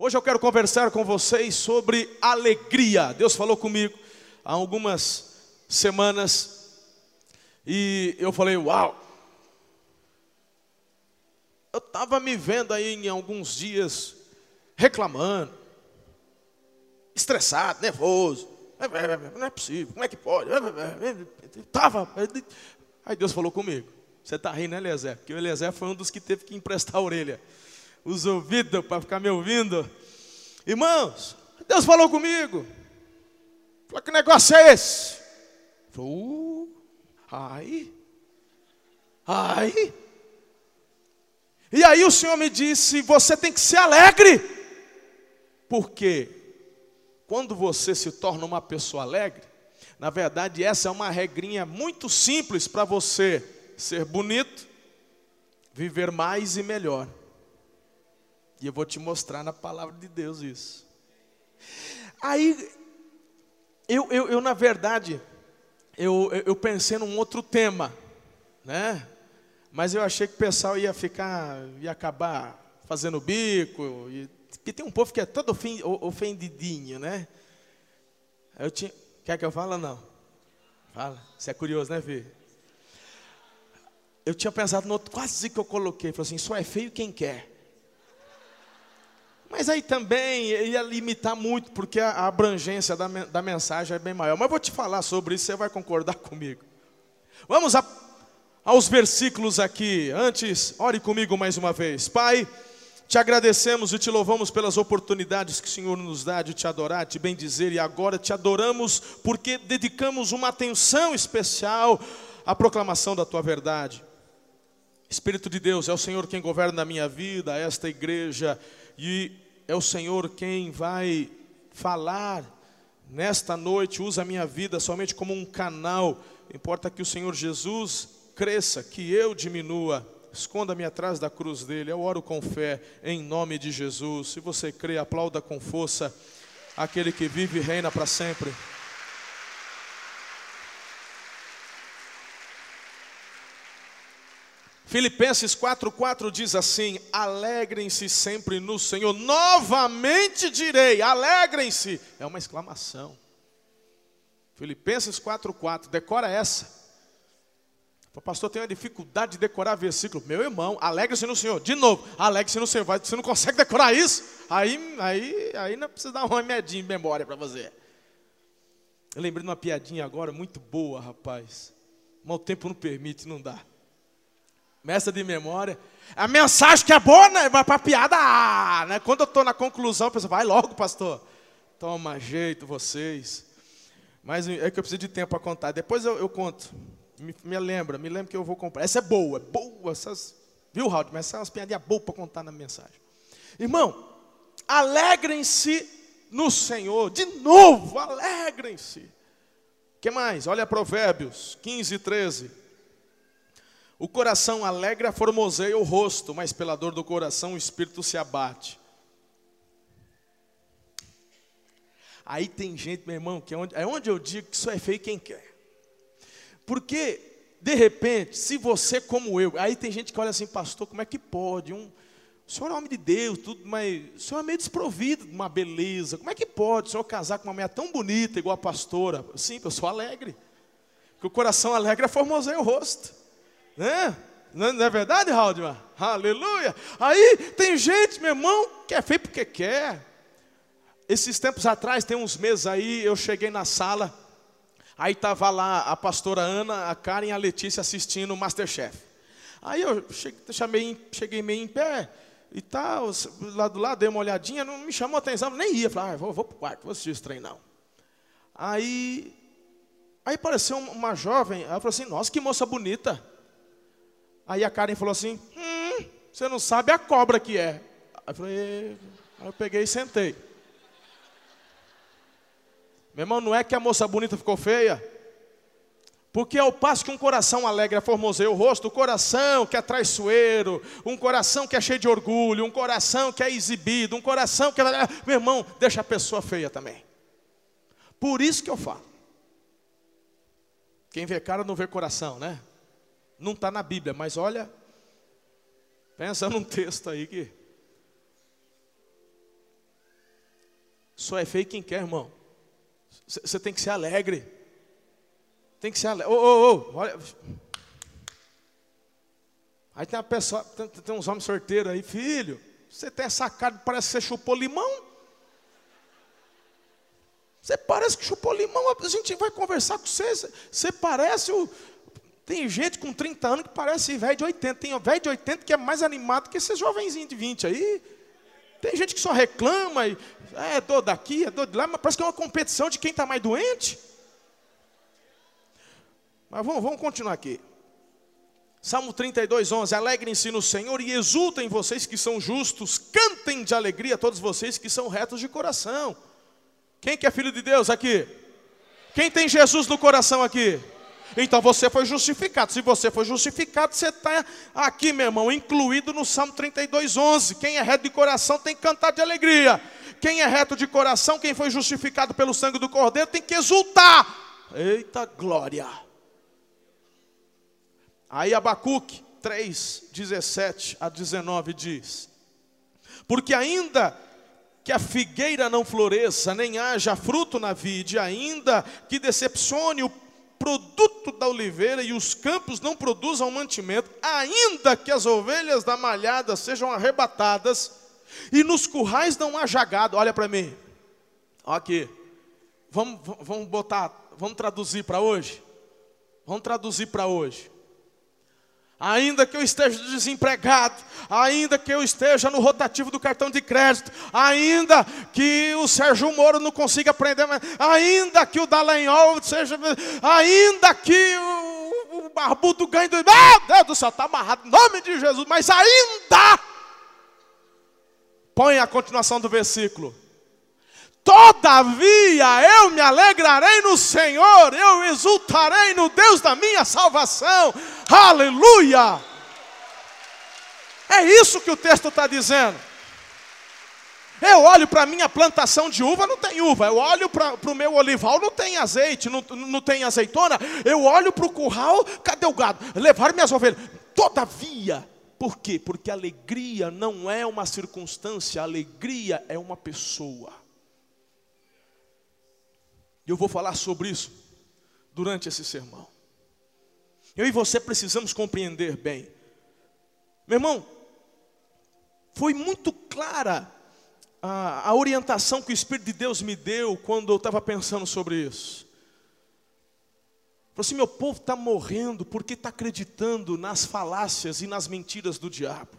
Hoje eu quero conversar com vocês sobre alegria. Deus falou comigo há algumas semanas e eu falei: Uau! Eu estava me vendo aí em alguns dias reclamando, estressado, nervoso. Não é possível, como é que pode? Estava. Aí Deus falou comigo. Você está rindo, né, Eliezer? Porque o Eliezer foi um dos que teve que emprestar a orelha os ouvidos para ficar me ouvindo. Irmãos, Deus falou comigo. Falou, que negócio é esse? Falou, uh, ai, ai. E aí o Senhor me disse: você tem que ser alegre. Porque quando você se torna uma pessoa alegre, na verdade essa é uma regrinha muito simples para você ser bonito, viver mais e melhor. E eu vou te mostrar na palavra de Deus isso. Aí, eu, eu, eu na verdade, eu, eu pensei num outro tema, né? Mas eu achei que o pessoal ia ficar, ia acabar fazendo bico. E, porque tem um povo que é todo ofendidinho, né? Eu tinha, quer que eu fale não? Fala, você é curioso, né, filho? Eu tinha pensado no outro, quase que eu coloquei, falei assim, só é feio quem quer. Mas aí também ia limitar muito, porque a abrangência da, da mensagem é bem maior. Mas eu vou te falar sobre isso, você vai concordar comigo. Vamos a, aos versículos aqui. Antes, ore comigo mais uma vez. Pai, te agradecemos e te louvamos pelas oportunidades que o Senhor nos dá de te adorar, de bem dizer, e agora te adoramos porque dedicamos uma atenção especial à proclamação da tua verdade. Espírito de Deus, é o Senhor quem governa a minha vida, esta igreja e é o Senhor quem vai falar nesta noite. Usa a minha vida somente como um canal. Importa que o Senhor Jesus cresça, que eu diminua. Esconda-me atrás da cruz dele. Eu oro com fé em nome de Jesus. Se você crê, aplauda com força aquele que vive e reina para sempre. Filipenses 4,4 diz assim: Alegrem-se sempre no Senhor. Novamente direi: alegrem-se. É uma exclamação. Filipenses 4,4, decora essa. O pastor tem uma dificuldade de decorar versículo. Meu irmão, alegre-se no Senhor. De novo, alegre-se no Senhor. Você não consegue decorar isso? Aí, aí, aí não precisa dar um remedinho de memória para você. Eu lembrei de uma piadinha agora muito boa, rapaz. Mas o tempo não permite, não dá mestre de memória. A mensagem que é boa, né? vai para piada. Ah, né? Quando eu estou na conclusão, a pessoa vai logo, pastor. Toma jeito vocês. Mas é que eu preciso de tempo para contar. Depois eu, eu conto. Me, me, lembra, me lembra que eu vou comprar. Essa é boa, é boa. Essas, viu, Raul? Mas essas piadinhas boas para contar na mensagem. Irmão, alegrem-se no Senhor. De novo, alegrem-se. O que mais? Olha Provérbios 15, 13. O coração alegra formoseia o rosto, mas pela dor do coração o espírito se abate. Aí tem gente, meu irmão, que é onde, é onde eu digo que isso é feio quem quer. Porque, de repente, se você como eu, aí tem gente que olha assim, pastor, como é que pode? Um, o senhor é homem de Deus, tudo, mas o senhor é meio desprovido de uma beleza. Como é que pode o senhor casar com uma mulher tão bonita igual a pastora? Sim, eu sou alegre. Porque o coração alegre é formoseia o rosto. Né? Não é verdade, Haldman? Aleluia! Aí tem gente, meu irmão, que é feio porque quer. Esses tempos atrás, tem uns meses aí, eu cheguei na sala, aí estava lá a pastora Ana, a Karen e a Letícia assistindo o Masterchef. Aí eu cheguei, chamei, cheguei meio em pé e tal, lá do lado, dei uma olhadinha, não me chamou atenção, nem ia. Falei, ah, vou, vou para o quarto, vou assistir esse trem não. Aí, aí apareceu uma jovem, ela falou assim, nossa, que moça bonita. Aí a Karen falou assim: hum, você não sabe a cobra que é. Aí eu falei, aí eu peguei e sentei. Meu irmão, não é que a moça bonita ficou feia? Porque ao passo que um coração alegre formoseia o rosto, o coração que é traiçoeiro, um coração que é cheio de orgulho, um coração que é exibido, um coração que é. Meu irmão, deixa a pessoa feia também. Por isso que eu falo. Quem vê cara não vê coração, né? Não está na Bíblia, mas olha, pensa num texto aí que. Só é feio quem quer, irmão. Você tem que ser alegre. Tem que ser alegre. Ô, ô, ô, olha. Aí tem uma pessoa, tem, tem uns homens sorteiros aí, filho. Você tem essa cara, parece que você chupou limão. Você parece que chupou limão. A gente vai conversar com você. Você parece o. Tem gente com 30 anos que parece velho de 80. Tem velho de 80 que é mais animado que esses jovenzinhos de 20 aí. Tem gente que só reclama e é dor daqui, é dor de lá, mas parece que é uma competição de quem está mais doente. Mas vamos, vamos continuar aqui. Salmo 32, 11. Alegrem-se no Senhor e exultem vocês que são justos, cantem de alegria todos vocês que são retos de coração. Quem que é filho de Deus aqui? Quem tem Jesus no coração aqui? Então você foi justificado. Se você foi justificado, você está aqui, meu irmão, incluído no Salmo 32, 11. Quem é reto de coração tem que cantar de alegria. Quem é reto de coração, quem foi justificado pelo sangue do Cordeiro, tem que exultar. Eita glória! Aí Abacuque 3, 17 a 19 diz: Porque ainda que a figueira não floresça, nem haja fruto na vide, ainda que decepcione o produto da oliveira e os campos não produzam mantimento, ainda que as ovelhas da malhada sejam arrebatadas e nos currais não haja gado. Olha para mim, aqui, vamos, vamos botar, vamos traduzir para hoje. Vamos traduzir para hoje ainda que eu esteja desempregado, ainda que eu esteja no rotativo do cartão de crédito, ainda que o Sérgio Moro não consiga aprender, ainda que o Dallagnol seja, ainda que o, o Barbudo ganhe, do, meu Deus do céu, está amarrado, em nome de Jesus, mas ainda, põe a continuação do versículo, Todavia eu me alegrarei no Senhor, eu exultarei no Deus da minha salvação. Aleluia! É isso que o texto está dizendo. Eu olho para a minha plantação de uva, não tem uva. Eu olho para o meu olival, não tem azeite, não, não tem azeitona. Eu olho para o curral, cadê o gado? Levar minhas ovelhas. Todavia, por quê? Porque alegria não é uma circunstância, alegria é uma pessoa. E eu vou falar sobre isso durante esse sermão. Eu e você precisamos compreender bem. Meu irmão, foi muito clara a, a orientação que o Espírito de Deus me deu quando eu estava pensando sobre isso. Falou assim: meu povo está morrendo porque está acreditando nas falácias e nas mentiras do diabo.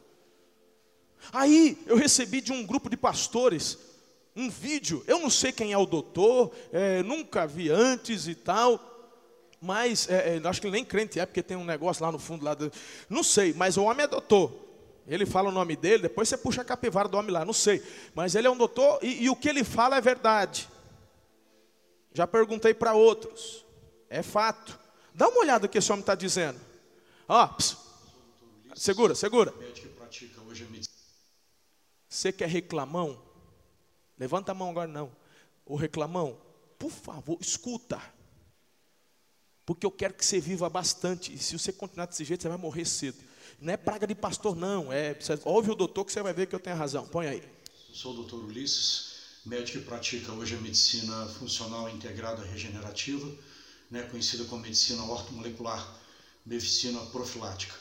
Aí eu recebi de um grupo de pastores um vídeo. Eu não sei quem é o doutor, é, nunca vi antes e tal. Mas é, é, acho que nem crente é, porque tem um negócio lá no fundo lá. Do, não sei, mas o homem é doutor. Ele fala o nome dele, depois você puxa a capivara do homem lá, não sei. Mas ele é um doutor e, e o que ele fala é verdade. Já perguntei para outros. É fato. Dá uma olhada no que esse homem está dizendo. Ó, segura, segura. Você quer reclamão? Levanta a mão agora não. O reclamão, por favor, escuta. Porque eu quero que você viva bastante. E se você continuar desse jeito, você vai morrer cedo. Não é praga de pastor, não. É, ouve o doutor que você vai ver que eu tenho razão. Põe aí. Sou o doutor Ulisses, médico que pratica hoje a medicina funcional integrada regenerativa, né, conhecida como medicina ortomolecular, medicina profilática.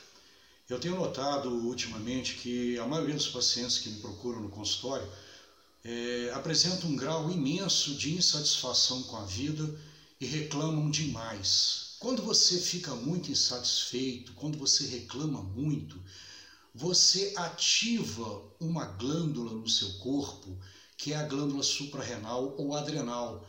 Eu tenho notado ultimamente que a maioria dos pacientes que me procuram no consultório é, apresentam um grau imenso de insatisfação com a vida e reclamam demais. Quando você fica muito insatisfeito, quando você reclama muito, você ativa uma glândula no seu corpo, que é a glândula suprarrenal ou adrenal.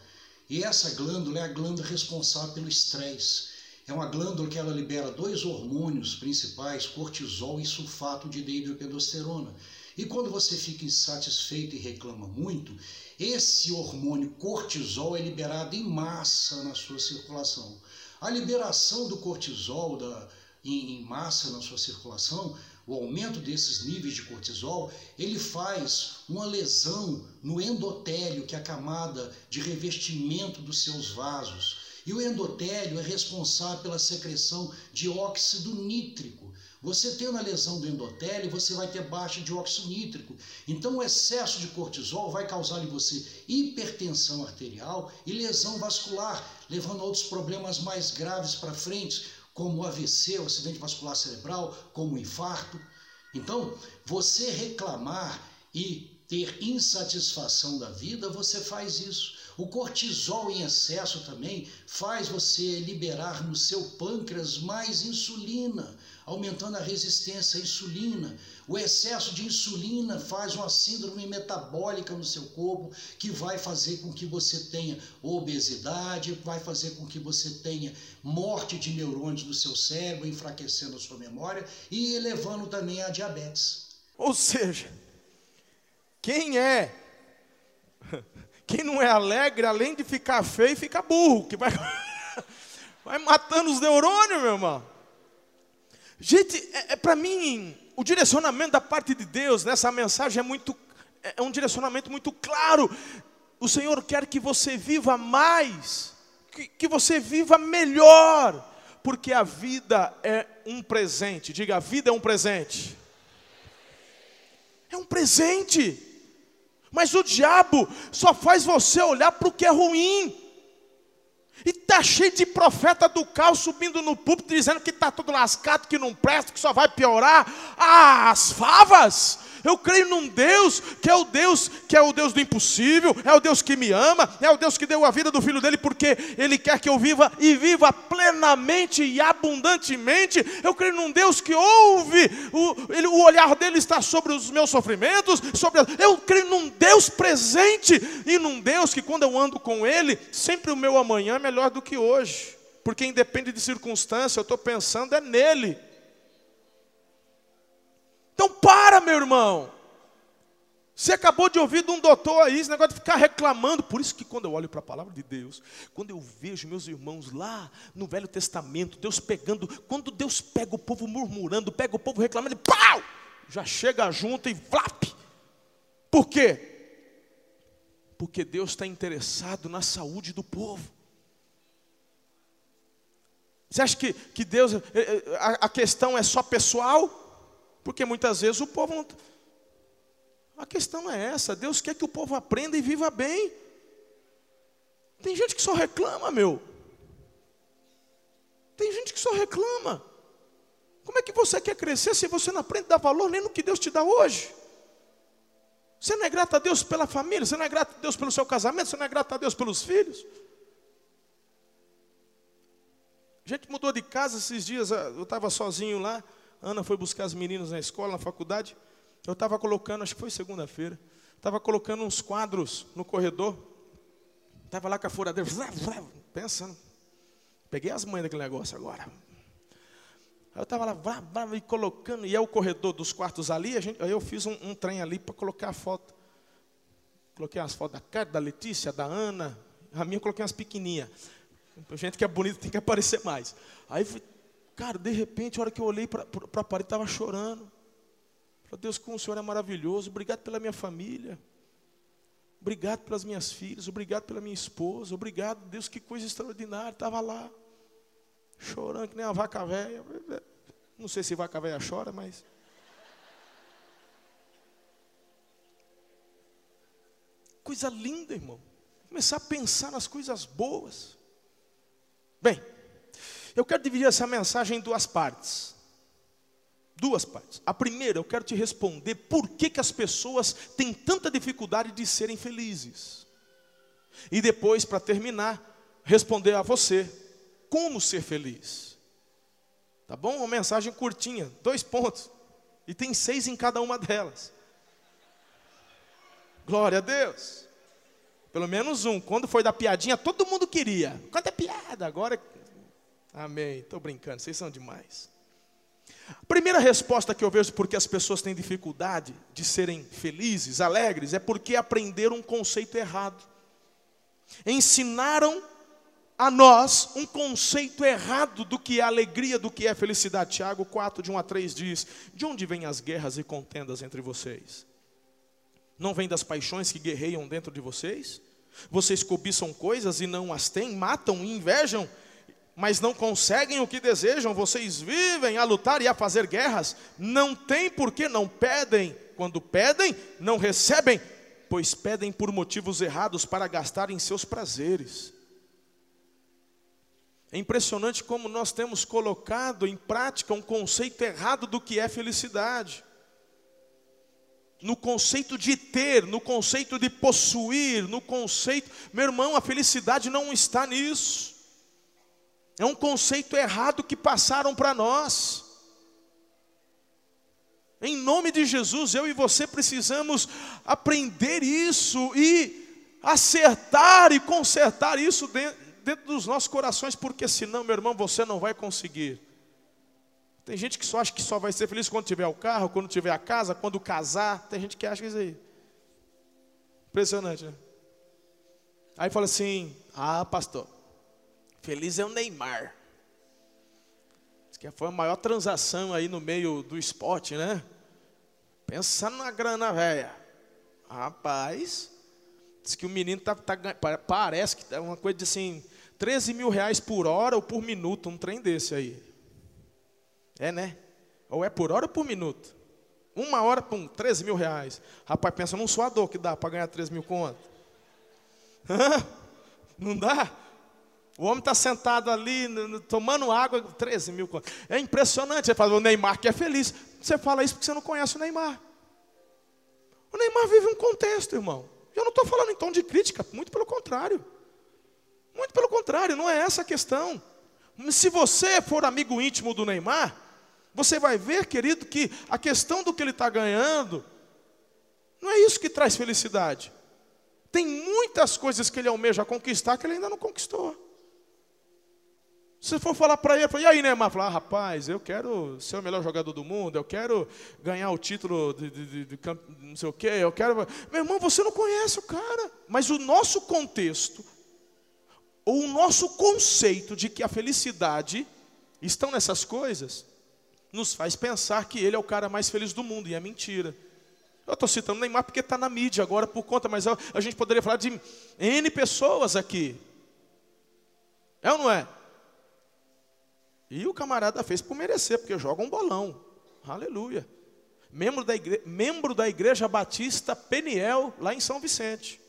E essa glândula é a glândula responsável pelo estresse. É uma glândula que ela libera dois hormônios principais, cortisol e sulfato de dihidroepiandrosterona. E quando você fica insatisfeito e reclama muito, esse hormônio cortisol é liberado em massa na sua circulação. A liberação do cortisol da, em, em massa na sua circulação, o aumento desses níveis de cortisol, ele faz uma lesão no endotélio, que é a camada de revestimento dos seus vasos. E o endotélio é responsável pela secreção de óxido nítrico. Você tendo a lesão do endotélio, você vai ter baixa de óxido nítrico. Então, o excesso de cortisol vai causar em você hipertensão arterial e lesão vascular, levando a outros problemas mais graves para frente, como AVC, o acidente vascular cerebral, como infarto. Então, você reclamar e ter insatisfação da vida, você faz isso. O cortisol em excesso também faz você liberar no seu pâncreas mais insulina, aumentando a resistência à insulina. O excesso de insulina faz uma síndrome metabólica no seu corpo, que vai fazer com que você tenha obesidade, vai fazer com que você tenha morte de neurônios do seu cérebro, enfraquecendo a sua memória e elevando também a diabetes. Ou seja, quem é quem não é alegre, além de ficar feio, fica burro, que vai, vai matando os neurônios, meu irmão. Gente, é, é para mim, o direcionamento da parte de Deus nessa mensagem é muito, é, é um direcionamento muito claro. O Senhor quer que você viva mais, que, que você viva melhor, porque a vida é um presente. Diga, a vida é um presente. É um presente. Mas o diabo só faz você olhar para o que é ruim. E tá cheio de profeta do caos subindo no púlpito dizendo que está tudo lascado, que não presta, que só vai piorar. Ah, as favas! Eu creio num Deus que é o Deus que é o Deus do impossível, é o Deus que me ama, é o Deus que deu a vida do filho dele porque ele quer que eu viva e viva plenamente e abundantemente. Eu creio num Deus que ouve, o, ele, o olhar dele está sobre os meus sofrimentos, sobre eu creio num Deus presente e num Deus que quando eu ando com ele, sempre o meu amanhã é melhor do que hoje. Porque independe de circunstância, eu estou pensando é nele. Então para, meu irmão. Você acabou de ouvir de um doutor aí, esse negócio de ficar reclamando. Por isso que quando eu olho para a palavra de Deus, quando eu vejo meus irmãos lá no Velho Testamento, Deus pegando, quando Deus pega o povo murmurando, pega o povo reclamando, ele pau! Já chega junto e flap. Por quê? Porque Deus está interessado na saúde do povo. Você acha que, que Deus, eh, eh, a, a questão é só pessoal? Porque muitas vezes o povo não. A questão é essa: Deus quer que o povo aprenda e viva bem. Tem gente que só reclama, meu. Tem gente que só reclama. Como é que você quer crescer se você não aprende a dar valor nem no que Deus te dá hoje? Você não é grato a Deus pela família, você não é grato a Deus pelo seu casamento, você não é grato a Deus pelos filhos. A gente mudou de casa esses dias, eu estava sozinho lá. Ana foi buscar as meninas na escola, na faculdade. Eu estava colocando, acho que foi segunda-feira, estava colocando uns quadros no corredor. Estava lá com a furadeira, pensando. Peguei as mães daquele negócio agora. Eu estava lá, blá, blá, e colocando, e é o corredor dos quartos ali, gente, aí eu fiz um, um trem ali para colocar a foto. Coloquei as fotos da Cátia, da Letícia, da Ana, a minha eu coloquei umas pequenininhas. Gente que é bonita tem que aparecer mais. Aí Cara, de repente, a hora que eu olhei para a parede, estava chorando. Falei, Deus, como o Senhor é maravilhoso, obrigado pela minha família. Obrigado pelas minhas filhas, obrigado pela minha esposa, obrigado, Deus, que coisa extraordinária. Estava lá, chorando que nem uma vaca velha. Não sei se vaca velha chora, mas. Coisa linda, irmão. Começar a pensar nas coisas boas. Bem, eu quero dividir essa mensagem em duas partes. Duas partes. A primeira, eu quero te responder por que, que as pessoas têm tanta dificuldade de serem felizes. E depois, para terminar, responder a você como ser feliz. Tá bom? Uma mensagem curtinha, dois pontos. E tem seis em cada uma delas. Glória a Deus. Pelo menos um. Quando foi da piadinha, todo mundo queria. Quando é piada, agora Amém. Estou brincando, vocês são demais. A primeira resposta que eu vejo porque as pessoas têm dificuldade de serem felizes, alegres, é porque aprenderam um conceito errado. Ensinaram a nós um conceito errado do que é alegria, do que é felicidade. Tiago 4, de 1 a 3 diz: De onde vêm as guerras e contendas entre vocês? Não vem das paixões que guerreiam dentro de vocês? Vocês cobiçam coisas e não as têm, matam e invejam mas não conseguem o que desejam, vocês vivem a lutar e a fazer guerras, não tem porque não pedem. Quando pedem, não recebem, pois pedem por motivos errados para gastar em seus prazeres. É impressionante como nós temos colocado em prática um conceito errado do que é felicidade. No conceito de ter, no conceito de possuir, no conceito. Meu irmão, a felicidade não está nisso. É um conceito errado que passaram para nós. Em nome de Jesus, eu e você precisamos aprender isso e acertar e consertar isso dentro, dos nossos corações, porque senão, meu irmão, você não vai conseguir. Tem gente que só acha que só vai ser feliz quando tiver o carro, quando tiver a casa, quando casar. Tem gente que acha isso aí. Impressionante, né? Aí fala assim: Ah, pastor, Feliz é o Neymar. Diz que foi a maior transação aí no meio do esporte, né? Pensa na grana velha. Rapaz, diz que o menino tá, tá, parece que é uma coisa de assim, 13 mil reais por hora ou por minuto, um trem desse aí. É, né? Ou é por hora ou por minuto? Uma hora, pum, 13 mil reais. Rapaz, pensa num suador que dá para ganhar 13 mil conto. Não dá? O homem está sentado ali, tomando água, 13 mil. É impressionante. Você fala, o Neymar que é feliz. Você fala isso porque você não conhece o Neymar. O Neymar vive um contexto, irmão. Eu não estou falando em tom de crítica, muito pelo contrário. Muito pelo contrário, não é essa a questão. Se você for amigo íntimo do Neymar, você vai ver, querido, que a questão do que ele está ganhando, não é isso que traz felicidade. Tem muitas coisas que ele almeja conquistar que ele ainda não conquistou. Se for falar para ele, fala, e aí, Neymar? Falar, ah, rapaz, eu quero ser o melhor jogador do mundo, eu quero ganhar o título de, de, de, de não sei o quê, eu quero. Meu irmão, você não conhece o cara. Mas o nosso contexto, ou o nosso conceito de que a felicidade estão nessas coisas, nos faz pensar que ele é o cara mais feliz do mundo, e é mentira. Eu estou citando Neymar porque está na mídia agora por conta, mas a gente poderia falar de N pessoas aqui. É ou não é? E o camarada fez por merecer, porque joga um bolão. Aleluia. Membro da, igre... Membro da Igreja Batista Peniel, lá em São Vicente.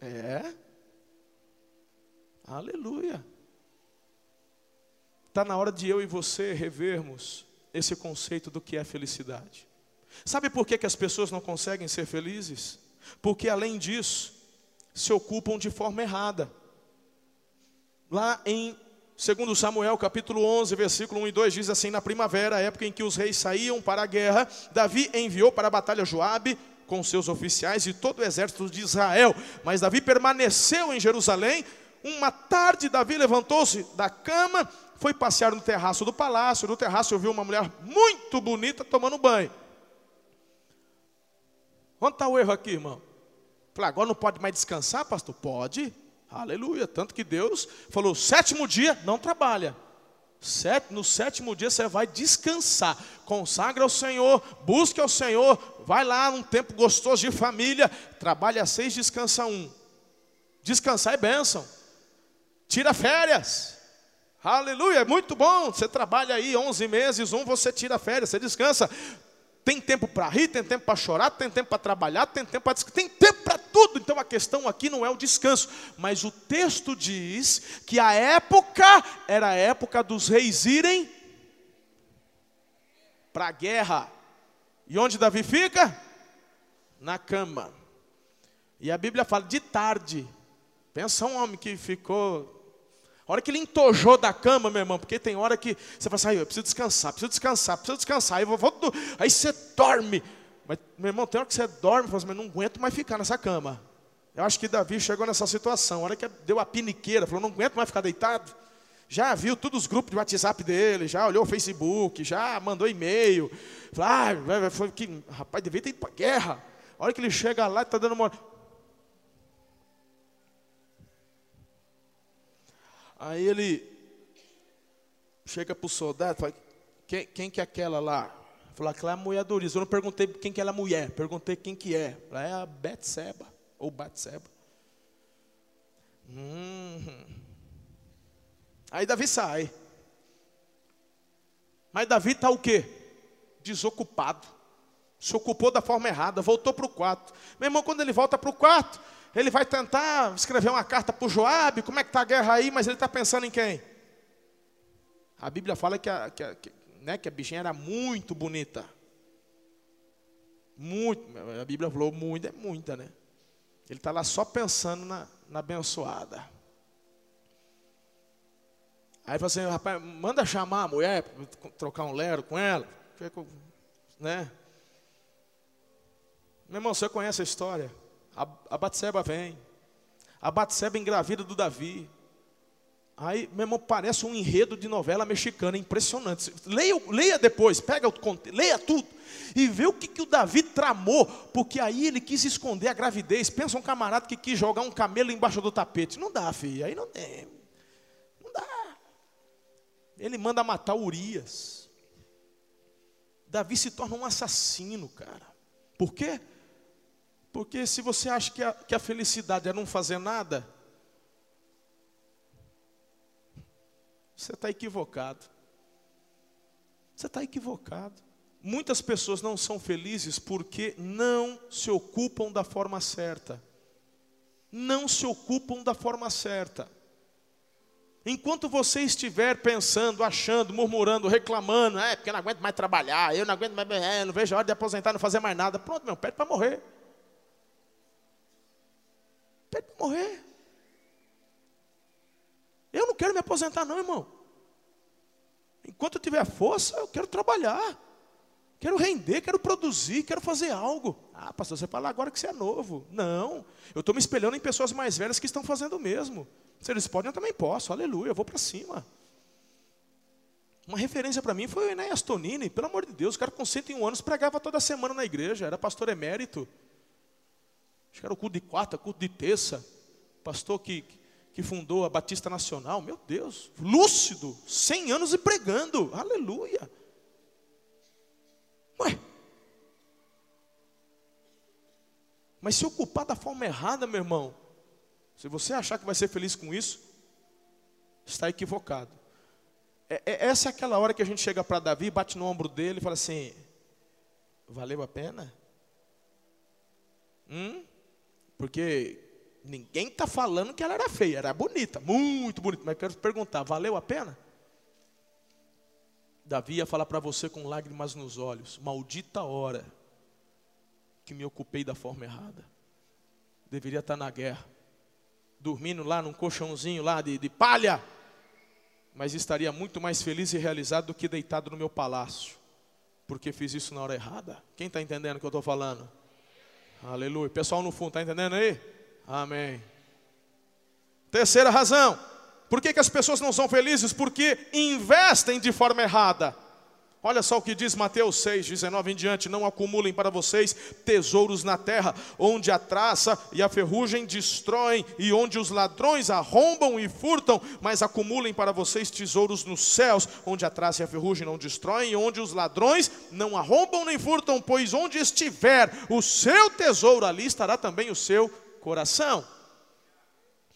É. Aleluia. Está na hora de eu e você revermos esse conceito do que é felicidade. Sabe por que, que as pessoas não conseguem ser felizes? Porque além disso, se ocupam de forma errada. Lá em Segundo Samuel, capítulo 11, versículo 1 e 2, diz assim: Na primavera, época em que os reis saíam para a guerra, Davi enviou para a batalha Joabe com seus oficiais e todo o exército de Israel. Mas Davi permaneceu em Jerusalém. Uma tarde, Davi levantou-se da cama, foi passear no terraço do palácio. No terraço, viu uma mulher muito bonita tomando banho. Onde está o erro aqui, irmão? Falei, agora não pode mais descansar, pastor? Pode. Aleluia. Tanto que Deus falou: sétimo dia não trabalha. No sétimo dia você vai descansar. Consagra ao Senhor, busque ao Senhor, vai lá num tempo gostoso de família. Trabalha seis, descansa um. Descansar é bênção. Tira férias. Aleluia, é muito bom. Você trabalha aí 11 meses, um você tira férias, você descansa. Tem tempo para rir, tem tempo para chorar, tem tempo para trabalhar, tem tempo para tem tempo para tudo. Então a questão aqui não é o descanso, mas o texto diz que a época era a época dos reis irem para a guerra. E onde Davi fica? Na cama. E a Bíblia fala de tarde. Pensa um homem que ficou a hora que ele entojou da cama, meu irmão, porque tem hora que você fala assim, eu preciso descansar, preciso descansar, preciso descansar, aí, vou, vou, aí você dorme. Mas, meu irmão, tem hora que você dorme e fala assim, mas não aguento mais ficar nessa cama. Eu acho que Davi chegou nessa situação, a hora que deu a piniqueira, falou, não aguento mais ficar deitado. Já viu todos os grupos de WhatsApp dele, já olhou o Facebook, já mandou e-mail. Falou, ah, foi que, rapaz, devia ter ido para guerra. A hora que ele chega lá, está dando uma. Aí ele chega para o soldado e fala, quem, quem que é aquela lá? Falou, aquela é a mulher do Eu não perguntei quem que ela é mulher, perguntei quem que é. Ela é a Betseba, ou Batseba. Hum. Aí Davi sai. Mas Davi está o quê? Desocupado. Se ocupou da forma errada, voltou para o quarto. Meu irmão, quando ele volta para o quarto, ele vai tentar escrever uma carta para o Joabe, como é que está a guerra aí, mas ele está pensando em quem? A Bíblia fala que a, que, a, que, né, que a bichinha era muito bonita. Muito, a Bíblia falou muito, é muita, né? Ele está lá só pensando na, na abençoada. Aí fala assim, rapaz, manda chamar a mulher, trocar um lero com ela. Né? Meu irmão, você conhece a história? A, a Batseba vem. A Batseba engravida do Davi. Aí, meu irmão, parece um enredo de novela mexicana, impressionante. Leia, leia depois, pega o leia tudo e vê o que, que o Davi tramou, porque aí ele quis esconder a gravidez. Pensa um camarada que quis jogar um camelo embaixo do tapete. Não dá, filho, aí não tem. Não dá. Ele manda matar Urias. Davi se torna um assassino, cara. Por quê? Porque se você acha que a, que a felicidade é não fazer nada, Você está equivocado. Você está equivocado. Muitas pessoas não são felizes porque não se ocupam da forma certa. Não se ocupam da forma certa. Enquanto você estiver pensando, achando, murmurando, reclamando, é porque eu não aguento mais trabalhar, eu não aguento mais, é, não vejo a hora de aposentar, não fazer mais nada. Pronto, meu, pede para morrer. Morrer. Eu não quero me aposentar, não, irmão. Enquanto eu tiver força, eu quero trabalhar. Quero render, quero produzir, quero fazer algo. Ah, pastor, você fala agora que você é novo. Não, eu estou me espelhando em pessoas mais velhas que estão fazendo o mesmo. Se eles podem, eu também posso. Aleluia, eu vou para cima. Uma referência para mim foi o Enéas Tonini. Pelo amor de Deus, o cara com 101 anos pregava toda semana na igreja. Era pastor emérito. Acho que era o culto de quarta, culto de terça. Pastor que, que fundou a Batista Nacional, meu Deus, lúcido, 100 anos e pregando, aleluia. Ué. Mas se ocupar da forma errada, meu irmão, se você achar que vai ser feliz com isso, está equivocado. É, é, essa é aquela hora que a gente chega para Davi, bate no ombro dele e fala assim: valeu a pena? Hum? Porque Ninguém está falando que ela era feia, era bonita, muito bonita. Mas quero perguntar, valeu a pena? Davi ia falar para você com lágrimas nos olhos: Maldita hora que me ocupei da forma errada. Deveria estar tá na guerra, dormindo lá num colchãozinho lá de, de palha, mas estaria muito mais feliz e realizado do que deitado no meu palácio, porque fiz isso na hora errada. Quem está entendendo o que eu estou falando? Aleluia. Pessoal no fundo, está entendendo aí? Amém. Terceira razão. Por que, que as pessoas não são felizes? Porque investem de forma errada. Olha só o que diz Mateus 6, 19 em diante: Não acumulem para vocês tesouros na terra, onde a traça e a ferrugem destroem, e onde os ladrões arrombam e furtam, mas acumulem para vocês tesouros nos céus, onde a traça e a ferrugem não destroem, e onde os ladrões não arrombam nem furtam, pois onde estiver o seu tesouro, ali estará também o seu coração.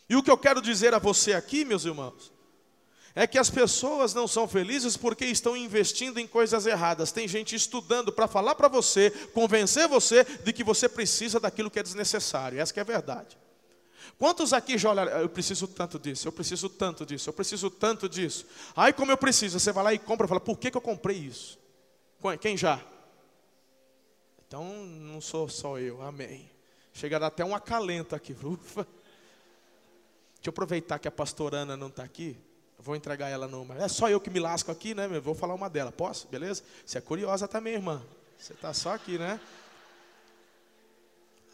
E o que eu quero dizer a você aqui, meus irmãos, é que as pessoas não são felizes porque estão investindo em coisas erradas. Tem gente estudando para falar para você, convencer você de que você precisa daquilo que é desnecessário. Essa é a verdade. Quantos aqui já olharam, eu preciso tanto disso, eu preciso tanto disso, eu preciso tanto disso. Ai, como eu preciso, você vai lá e compra e fala, por que, que eu comprei isso? Quem já? Então não sou só eu, amém. Chega a dar até um acalento aqui. Ufa. Deixa eu aproveitar que a pastora Ana não está aqui. Vou entregar ela numa. É só eu que me lasco aqui, né? Vou falar uma dela. Posso? Beleza? Você é curiosa também, irmã. Você está só aqui, né?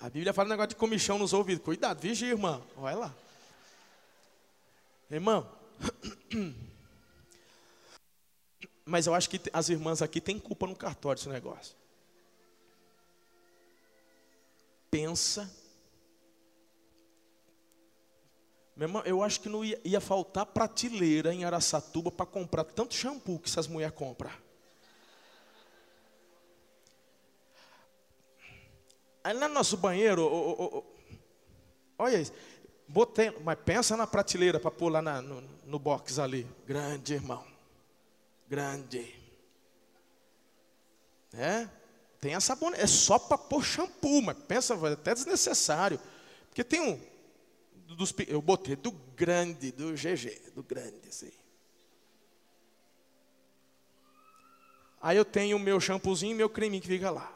A Bíblia fala um negócio de comichão nos ouvidos. Cuidado, vigia, irmã. Olha lá. Irmão. Mas eu acho que as irmãs aqui têm culpa no cartório desse negócio. pensa. Meu irmão, eu acho que não ia, ia faltar prateleira em Araçatuba para comprar tanto shampoo que essas mulheres compram. Aí no nosso banheiro, oh, oh, oh, olha isso, Botei, mas pensa na prateleira para pôr lá na, no, no box ali. Grande, irmão. Grande. É? Tem a sabonete. É só para pôr shampoo, mas pensa, até desnecessário. Porque tem um. Dos, eu botei do grande, do GG, do grande, assim. Aí eu tenho o meu shampoozinho e meu creminho que fica lá.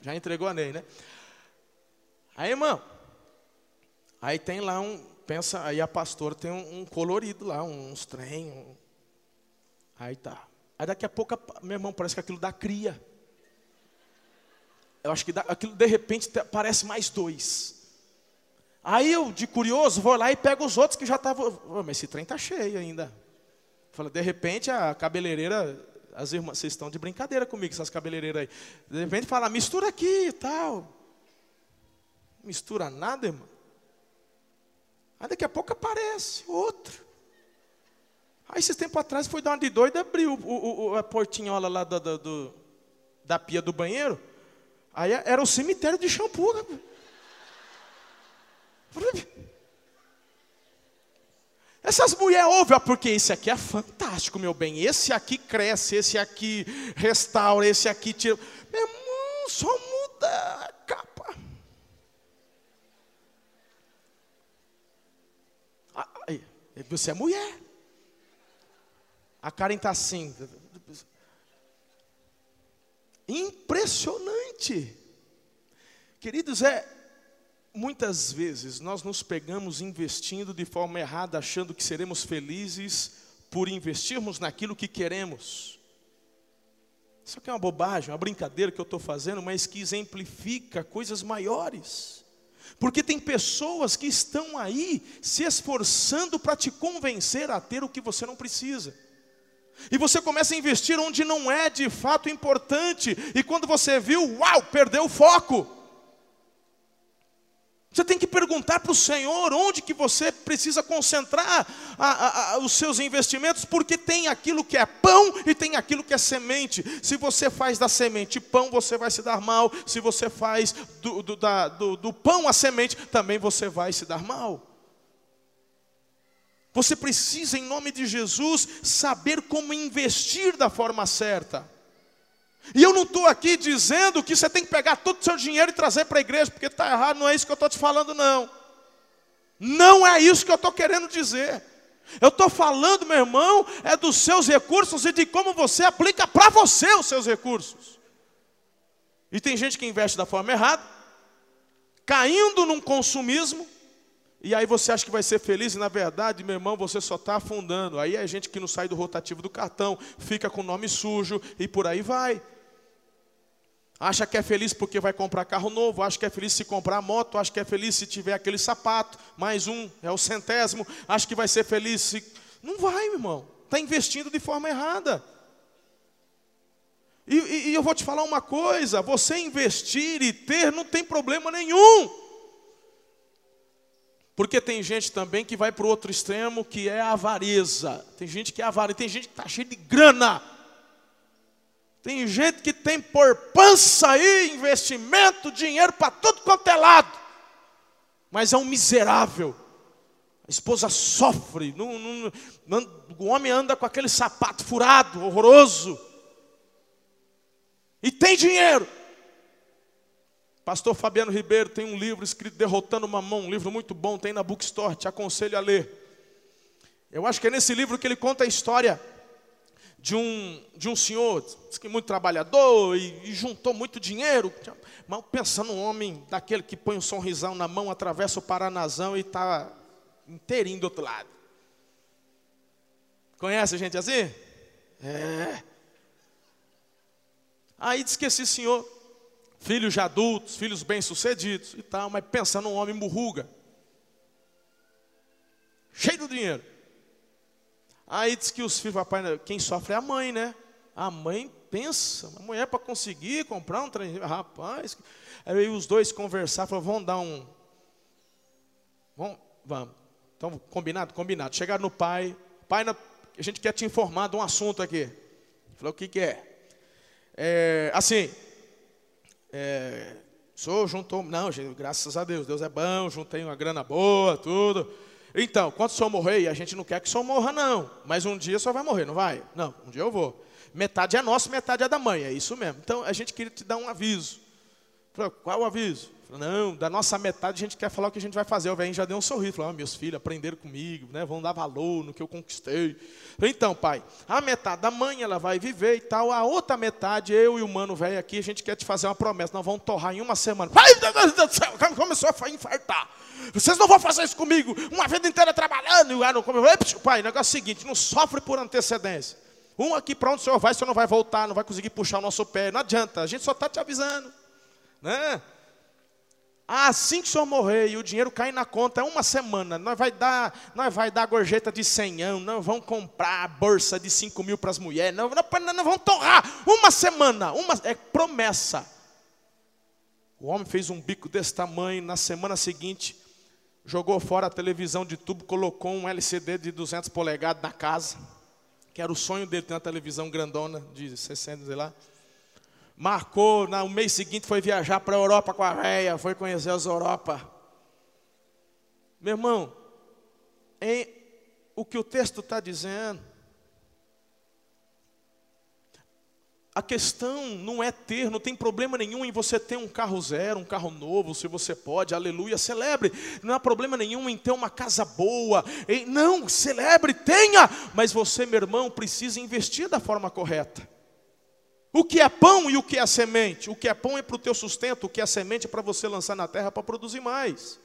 Já entregou a Ney, né? Aí, irmão, aí tem lá um, pensa, aí a pastora tem um, um colorido lá, uns trem, um, aí tá. Aí daqui a pouco, meu irmão, parece que aquilo dá cria. Eu acho que dá, aquilo de repente parece mais dois. Aí eu, de curioso, vou lá e pego os outros que já estavam. Mas esse trem tá cheio ainda. Fala, de repente a cabeleireira, as irmãs, vocês estão de brincadeira comigo, essas cabeleireiras aí. De repente fala, mistura aqui e tal. Mistura nada, irmão. Aí daqui a pouco aparece outro. Aí esses tempos atrás foi dar uma de doida, abriu o, o, a portinhola lá do, do, do, da pia do banheiro. Aí era o cemitério de. Né? Essas mulheres ouvem, porque esse aqui é fantástico, meu bem. Esse aqui cresce, esse aqui restaura, esse aqui tira. Meu irmão, só muda a capa. Aí, você é mulher. A Karen está assim. Impressionante. Queridos, é, muitas vezes nós nos pegamos investindo de forma errada, achando que seremos felizes por investirmos naquilo que queremos. Isso aqui é uma bobagem, uma brincadeira que eu estou fazendo, mas que exemplifica coisas maiores. Porque tem pessoas que estão aí se esforçando para te convencer a ter o que você não precisa. E você começa a investir onde não é de fato importante, e quando você viu, uau, perdeu o foco. Você tem que perguntar para o Senhor onde que você precisa concentrar a, a, a, os seus investimentos, porque tem aquilo que é pão e tem aquilo que é semente. Se você faz da semente pão, você vai se dar mal. Se você faz do, do, da, do, do pão a semente, também você vai se dar mal. Você precisa, em nome de Jesus, saber como investir da forma certa. E eu não estou aqui dizendo que você tem que pegar todo o seu dinheiro e trazer para a igreja, porque está errado, não é isso que eu estou te falando, não. Não é isso que eu estou querendo dizer. Eu estou falando, meu irmão, é dos seus recursos e de como você aplica para você os seus recursos. E tem gente que investe da forma errada, caindo num consumismo, e aí você acha que vai ser feliz, e na verdade, meu irmão, você só está afundando. Aí é gente que não sai do rotativo do cartão, fica com o nome sujo e por aí vai. Acha que é feliz porque vai comprar carro novo, acha que é feliz se comprar moto, acha que é feliz se tiver aquele sapato, mais um, é o centésimo, acha que vai ser feliz se. Não vai, meu irmão. Está investindo de forma errada. E, e, e eu vou te falar uma coisa: você investir e ter não tem problema nenhum. Porque tem gente também que vai para o outro extremo, que é a avareza. Tem gente que é avareza, tem gente que está cheia de grana. Tem gente que tem por pança aí investimento, dinheiro para tudo quanto é lado. Mas é um miserável. A esposa sofre. Não, não, não, o homem anda com aquele sapato furado, horroroso. E tem dinheiro. Pastor Fabiano Ribeiro tem um livro escrito Derrotando Mamão, um livro muito bom, tem na Bookstore, te aconselho a ler. Eu acho que é nesse livro que ele conta a história de um, de um senhor, que muito trabalhador e, e, juntou muito dinheiro, mal pensando um homem daquele que põe um sorrisão na mão, atravessa o Paranazão e está inteirinho do outro lado. Conhece gente assim? É. Aí diz que esse senhor, filhos de adultos, filhos bem-sucedidos e tal, mas pensando um homem burruga, cheio de dinheiro. Aí diz que os filhos, papai, quem sofre é a mãe, né? A mãe pensa, a mulher para conseguir comprar um trem, rapaz. Aí os dois conversaram, falaram, vamos dar um. Vamos, vamos. Então, combinado? Combinado. Chegaram no pai, pai, a gente quer te informar de um assunto aqui. Falou, o que, que é? é? Assim, é, sou, juntou. Não, graças a Deus, Deus é bom, juntei uma grana boa, tudo. Então, quando o senhor morrer, e a gente não quer que o senhor morra, não. Mas um dia o senhor vai morrer, não vai? Não, um dia eu vou. Metade é nosso, metade é da mãe, é isso mesmo. Então a gente queria te dar um aviso. Qual o aviso? Não, da nossa metade a gente quer falar o que a gente vai fazer. O velho já deu um sorriso. Falou, ah, meus filhos aprenderam comigo, né? vão dar valor no que eu conquistei. Então, pai, a metade da mãe ela vai viver e tal. A outra metade, eu e o mano velho aqui, a gente quer te fazer uma promessa. Nós vamos torrar em uma semana. Ai, Deus do céu, começou a infartar. Vocês não vão fazer isso comigo, uma vida inteira trabalhando. E o come. Pai, o negócio é o seguinte: não sofre por antecedência. Um aqui para onde o senhor vai, o senhor não vai voltar, não vai conseguir puxar o nosso pé. Não adianta, a gente só está te avisando. Né? Assim que o senhor morrer e o dinheiro cair na conta, é uma semana, nós vai dar, nós vai dar gorjeta de senhão, nós vamos comprar bolsa de 5 mil para as mulheres, nós, nós, nós vamos torrar uma semana, uma, é promessa. O homem fez um bico desse tamanho, na semana seguinte, jogou fora a televisão de tubo, colocou um LCD de 200 polegadas na casa, que era o sonho dele ter uma televisão grandona de 60, sei lá. Marcou, no mês seguinte foi viajar para a Europa com a véia, foi conhecer as Europa. Meu irmão, em, o que o texto está dizendo, A questão não é ter, não tem problema nenhum em você ter um carro zero, um carro novo, se você pode, aleluia, celebre. Não há problema nenhum em ter uma casa boa. Não, celebre, tenha, mas você, meu irmão, precisa investir da forma correta. O que é pão e o que é semente? O que é pão é para o teu sustento, o que é semente é para você lançar na terra para produzir mais.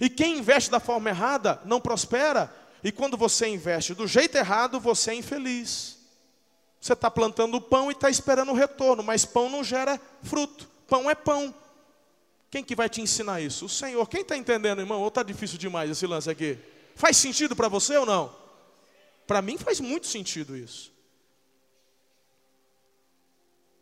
E quem investe da forma errada não prospera. E quando você investe do jeito errado, você é infeliz. Você está plantando pão e está esperando o retorno, mas pão não gera fruto. Pão é pão. Quem que vai te ensinar isso? O Senhor. Quem está entendendo, irmão? Ou está difícil demais esse lance aqui? Faz sentido para você ou não? Para mim faz muito sentido isso.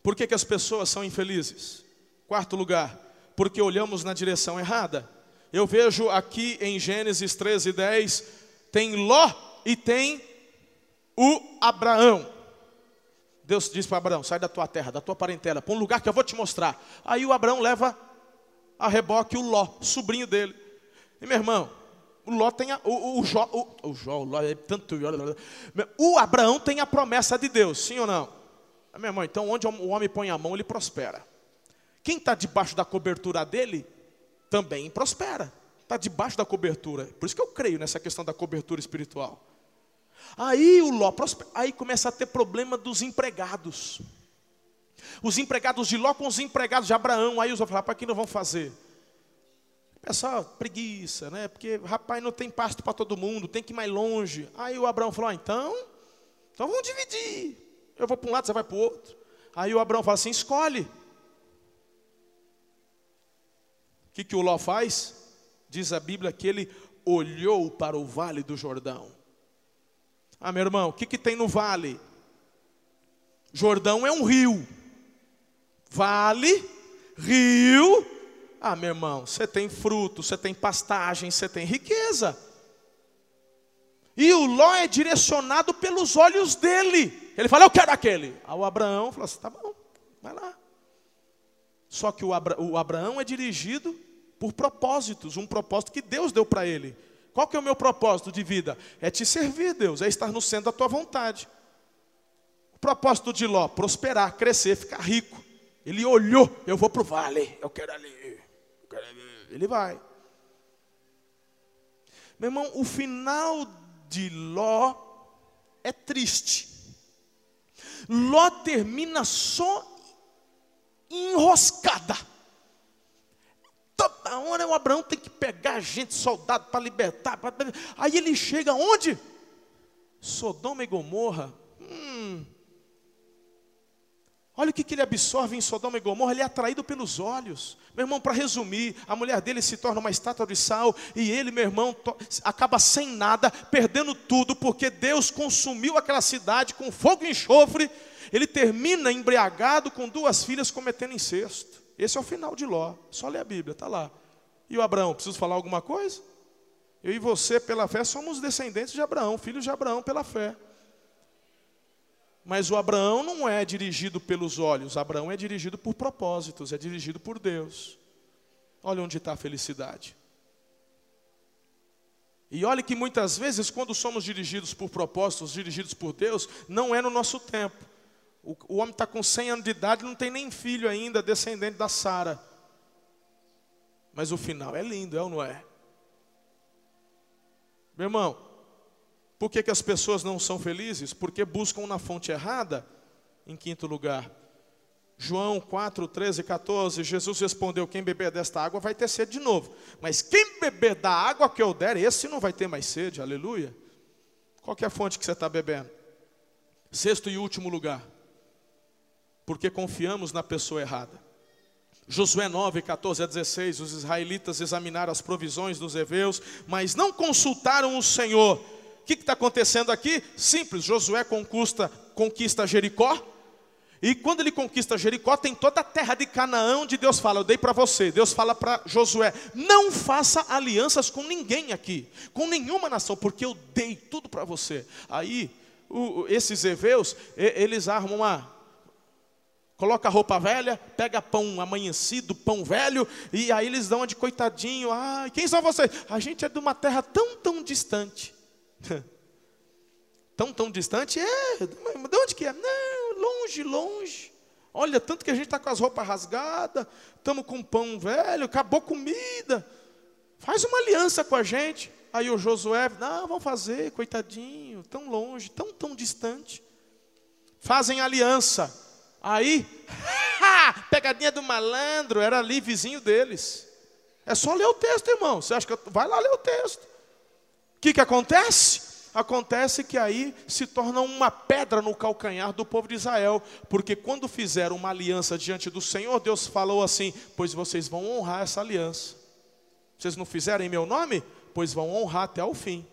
Por que, que as pessoas são infelizes? Quarto lugar, porque olhamos na direção errada. Eu vejo aqui em Gênesis 13, 10, tem Ló e tem o Abraão. Deus diz para Abraão: sai da tua terra, da tua parentela, para um lugar que eu vou te mostrar. Aí o Abraão leva a reboque o Ló, sobrinho dele. E meu irmão, o Ló tem a, o, o, Jó, o, o Jó, o Ló é tanto. O Abraão tem a promessa de Deus, sim ou não? Meu irmão, então onde o homem põe a mão, ele prospera. Quem está debaixo da cobertura dele, também prospera. Está debaixo da cobertura. Por isso que eu creio nessa questão da cobertura espiritual. Aí o Ló, aí começa a ter problema dos empregados. Os empregados de Ló com os empregados de Abraão. Aí os outros rapaz, o que nós vamos fazer? Pessoal, preguiça, né? Porque, rapaz, não tem pasto para todo mundo, tem que ir mais longe. Aí o Abraão falou: ah, então, então vamos dividir. Eu vou para um lado, você vai para o outro. Aí o Abraão fala assim: escolhe. O que, que o Ló faz? Diz a Bíblia que ele olhou para o vale do Jordão. Ah, meu irmão, o que, que tem no vale? Jordão é um rio. Vale, rio. Ah, meu irmão, você tem fruto, você tem pastagem, você tem riqueza. E o Ló é direcionado pelos olhos dele. Ele fala, eu quero aquele. Aí o Abraão falou assim: tá bom, vai lá. Só que o, Abra, o Abraão é dirigido por propósitos, um propósito que Deus deu para ele. Qual que é o meu propósito de vida? É te servir, Deus, é estar no centro da tua vontade. O propósito de Ló, prosperar, crescer, ficar rico. Ele olhou, eu vou para o vale, eu quero ali, eu quero ali. Ele vai. Meu irmão, o final de Ló é triste. Ló termina só enroscada. Toda hora o Abraão tem que pegar gente, soldado, para libertar. Pra... Aí ele chega onde? Sodoma e Gomorra. Hum. Olha o que, que ele absorve em Sodoma e Gomorra, ele é atraído pelos olhos. Meu irmão, para resumir, a mulher dele se torna uma estátua de sal e ele, meu irmão, acaba sem nada, perdendo tudo, porque Deus consumiu aquela cidade com fogo e enxofre. Ele termina embriagado com duas filhas cometendo incesto. Esse é o final de Ló. Só lê a Bíblia, está lá. E o Abraão, preciso falar alguma coisa? Eu e você, pela fé, somos descendentes de Abraão, filhos de Abraão pela fé. Mas o Abraão não é dirigido pelos olhos, Abraão é dirigido por propósitos, é dirigido por Deus. Olha onde está a felicidade. E olhe que muitas vezes, quando somos dirigidos por propósitos, dirigidos por Deus, não é no nosso tempo. O, o homem está com 100 anos de idade, não tem nem filho ainda, descendente da Sara. Mas o final é lindo, é ou não é? Meu irmão, por que, que as pessoas não são felizes? Porque buscam na fonte errada. Em quinto lugar, João 4, 13 e 14, Jesus respondeu: Quem beber desta água vai ter sede de novo. Mas quem beber da água que eu der, esse não vai ter mais sede, aleluia. Qual é a fonte que você está bebendo? Sexto e último lugar, porque confiamos na pessoa errada. Josué 9, 14 a 16, os israelitas examinaram as provisões dos heveus, mas não consultaram o Senhor. Que está acontecendo aqui? Simples, Josué conquista, conquista Jericó, e quando ele conquista Jericó, tem toda a terra de Canaã, onde Deus fala: Eu dei para você. Deus fala para Josué: Não faça alianças com ninguém aqui, com nenhuma nação, porque eu dei tudo para você. Aí, o, esses heveus, eles armam uma. Coloca roupa velha, pega pão amanhecido, pão velho, e aí eles dão uma de coitadinho. Ah, quem são vocês? A gente é de uma terra tão, tão distante. tão, tão distante? É, de onde que é? Não, longe, longe. Olha, tanto que a gente está com as roupas rasgadas, estamos com pão velho, acabou comida. Faz uma aliança com a gente. Aí o Josué, não, vamos fazer, coitadinho, tão longe, tão, tão distante. Fazem aliança. Aí, ha, pegadinha do malandro, era ali vizinho deles. É só ler o texto, irmão. Você acha que eu... vai lá ler o texto? O que, que acontece? Acontece que aí se torna uma pedra no calcanhar do povo de Israel, porque quando fizeram uma aliança diante do Senhor, Deus falou assim: Pois vocês vão honrar essa aliança. Vocês não fizeram em meu nome? Pois vão honrar até o fim.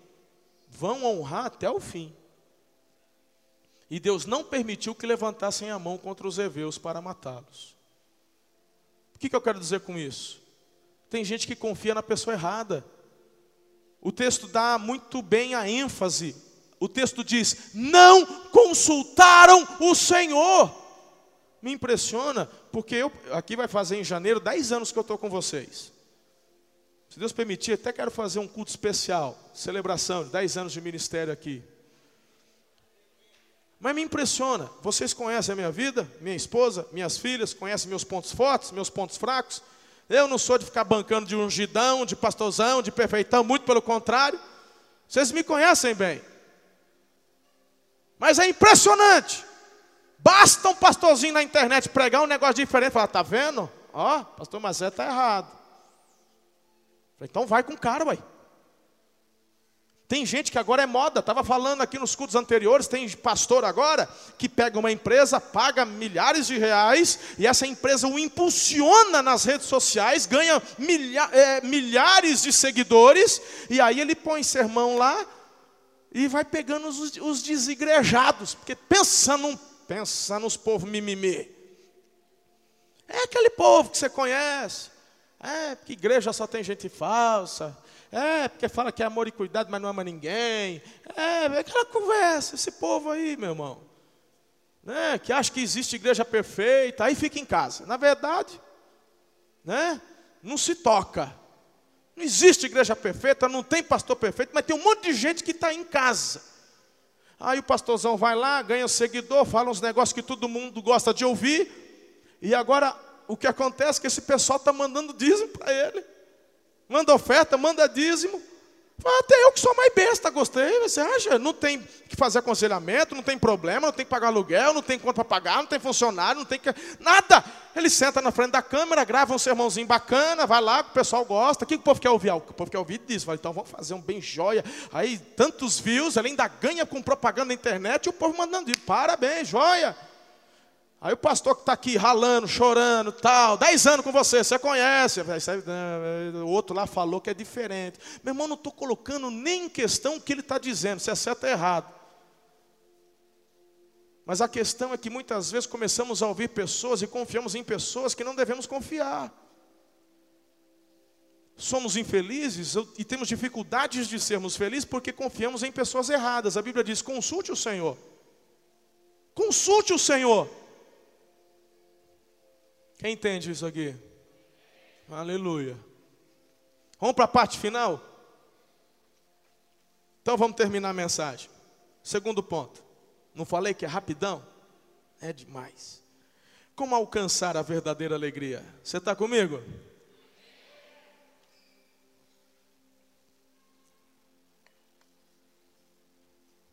Vão honrar até o fim. E Deus não permitiu que levantassem a mão contra os heveus para matá-los. O que, que eu quero dizer com isso? Tem gente que confia na pessoa errada. O texto dá muito bem a ênfase. O texto diz: não consultaram o Senhor. Me impressiona, porque eu, aqui vai fazer em janeiro 10 anos que eu estou com vocês. Se Deus permitir, até quero fazer um culto especial, celebração de 10 anos de ministério aqui. Mas me impressiona, vocês conhecem a minha vida, minha esposa, minhas filhas, conhecem meus pontos fortes, meus pontos fracos. Eu não sou de ficar bancando de ungidão, de pastorzão, de perfeitão, muito pelo contrário. Vocês me conhecem bem. Mas é impressionante. Basta um pastorzinho na internet pregar um negócio diferente. Falar, tá vendo? Ó, pastor Mazé está errado. Então vai com o cara, uai. Tem gente que agora é moda, estava falando aqui nos cultos anteriores, tem pastor agora que pega uma empresa, paga milhares de reais, e essa empresa o impulsiona nas redes sociais, ganha milha, é, milhares de seguidores, e aí ele põe sermão lá e vai pegando os, os desigrejados, porque pensa, num, pensa nos povos mimimi. É aquele povo que você conhece. É, porque igreja só tem gente falsa é, porque fala que é amor e cuidado, mas não ama ninguém. É, é aquela conversa, esse povo aí, meu irmão. Né, que acha que existe igreja perfeita, aí fica em casa. Na verdade, né, não se toca. Não existe igreja perfeita, não tem pastor perfeito, mas tem um monte de gente que está em casa. Aí o pastorzão vai lá, ganha seguidor, fala uns negócios que todo mundo gosta de ouvir. E agora o que acontece é que esse pessoal está mandando dízimo para ele manda oferta, manda dízimo. Até eu que sou mais besta, gostei. Você acha? Não tem que fazer aconselhamento, não tem problema, não tem que pagar aluguel, não tem conta para pagar, não tem funcionário, não tem que. Nada! Ele senta na frente da câmera, grava um sermãozinho bacana, vai lá, o pessoal gosta. O que o povo quer ouvir? O povo quer ouvir disso. Fala, então vamos fazer um bem joia. Aí, tantos views, ele ainda ganha com propaganda na internet e o povo mandando. Parabéns, joia. Aí o pastor que está aqui ralando, chorando, tal, dez anos com você, você conhece. O outro lá falou que é diferente. Meu irmão, não estou colocando nem em questão o que ele está dizendo, se é certo ou errado. Mas a questão é que muitas vezes começamos a ouvir pessoas e confiamos em pessoas que não devemos confiar. Somos infelizes e temos dificuldades de sermos felizes porque confiamos em pessoas erradas. A Bíblia diz: consulte o Senhor. Consulte o Senhor. Quem entende isso aqui? Aleluia. Vamos para a parte final? Então vamos terminar a mensagem. Segundo ponto. Não falei que é rapidão? É demais. Como alcançar a verdadeira alegria? Você está comigo?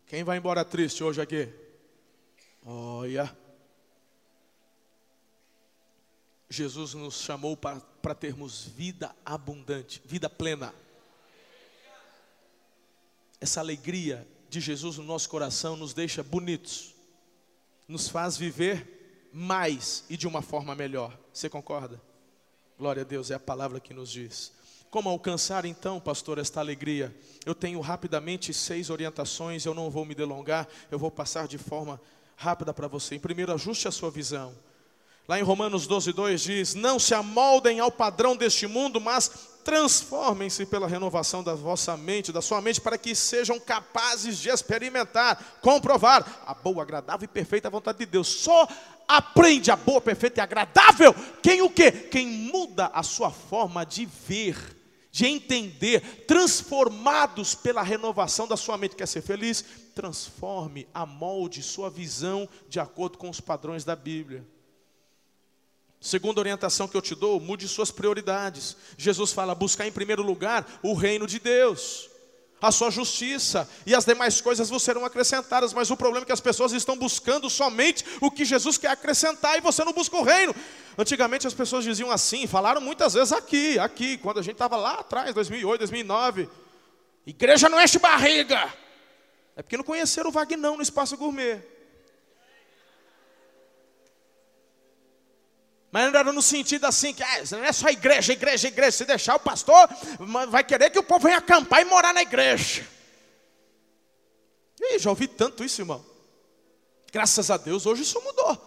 Quem vai embora triste hoje aqui? Olha. Jesus nos chamou para termos vida abundante, vida plena. Essa alegria de Jesus no nosso coração nos deixa bonitos, nos faz viver mais e de uma forma melhor. Você concorda? Glória a Deus, é a palavra que nos diz. Como alcançar então, pastor, esta alegria? Eu tenho rapidamente seis orientações, eu não vou me delongar, eu vou passar de forma rápida para você. Primeiro, ajuste a sua visão. Lá em Romanos 12, 2 diz: Não se amoldem ao padrão deste mundo, mas transformem-se pela renovação da vossa mente, da sua mente, para que sejam capazes de experimentar, comprovar a boa, agradável e perfeita vontade de Deus. Só aprende a boa, perfeita e agradável quem o quê? Quem muda a sua forma de ver, de entender, transformados pela renovação da sua mente. Quer ser feliz? Transforme, amolde sua visão de acordo com os padrões da Bíblia. Segunda orientação que eu te dou, mude suas prioridades. Jesus fala: buscar em primeiro lugar o reino de Deus, a sua justiça, e as demais coisas vos serão acrescentadas. Mas o problema é que as pessoas estão buscando somente o que Jesus quer acrescentar e você não busca o reino. Antigamente as pessoas diziam assim, falaram muitas vezes aqui, aqui, quando a gente estava lá atrás, 2008, 2009. Igreja não enche barriga. É porque não conheceram o Vagnão no espaço gourmet. Mas não era no sentido assim, que ah, não é só igreja, igreja, igreja. Se deixar o pastor, vai querer que o povo venha acampar e morar na igreja. E já ouvi tanto isso, irmão. Graças a Deus, hoje isso mudou.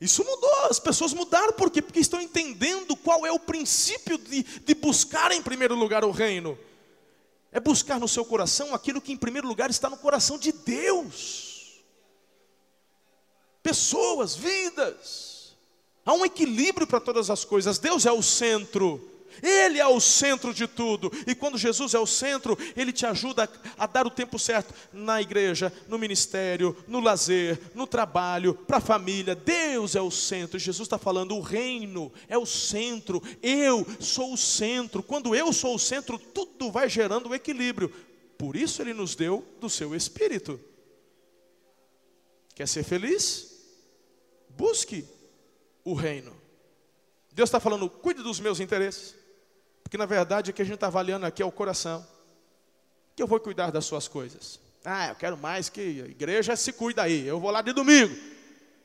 Isso mudou, as pessoas mudaram, por quê? Porque estão entendendo qual é o princípio de, de buscar em primeiro lugar o reino. É buscar no seu coração aquilo que em primeiro lugar está no coração de Deus. Pessoas, vidas. Há um equilíbrio para todas as coisas. Deus é o centro. Ele é o centro de tudo. E quando Jesus é o centro, ele te ajuda a, dar o tempo certo na igreja, no ministério, no lazer, no trabalho, para a família. Deus é o centro. Jesus está falando, o reino é o centro. Eu sou o centro. Quando eu sou o centro, tudo vai gerando o equilíbrio. Por isso ele nos deu do seu espírito. Quer ser feliz? Busque o reino. Deus está falando, cuide dos meus interesses. Porque na verdade o que a gente está avaliando aqui é o coração. Que eu vou cuidar das suas coisas. Ah, eu quero mais que a igreja se cuida aí. Eu vou lá de domingo.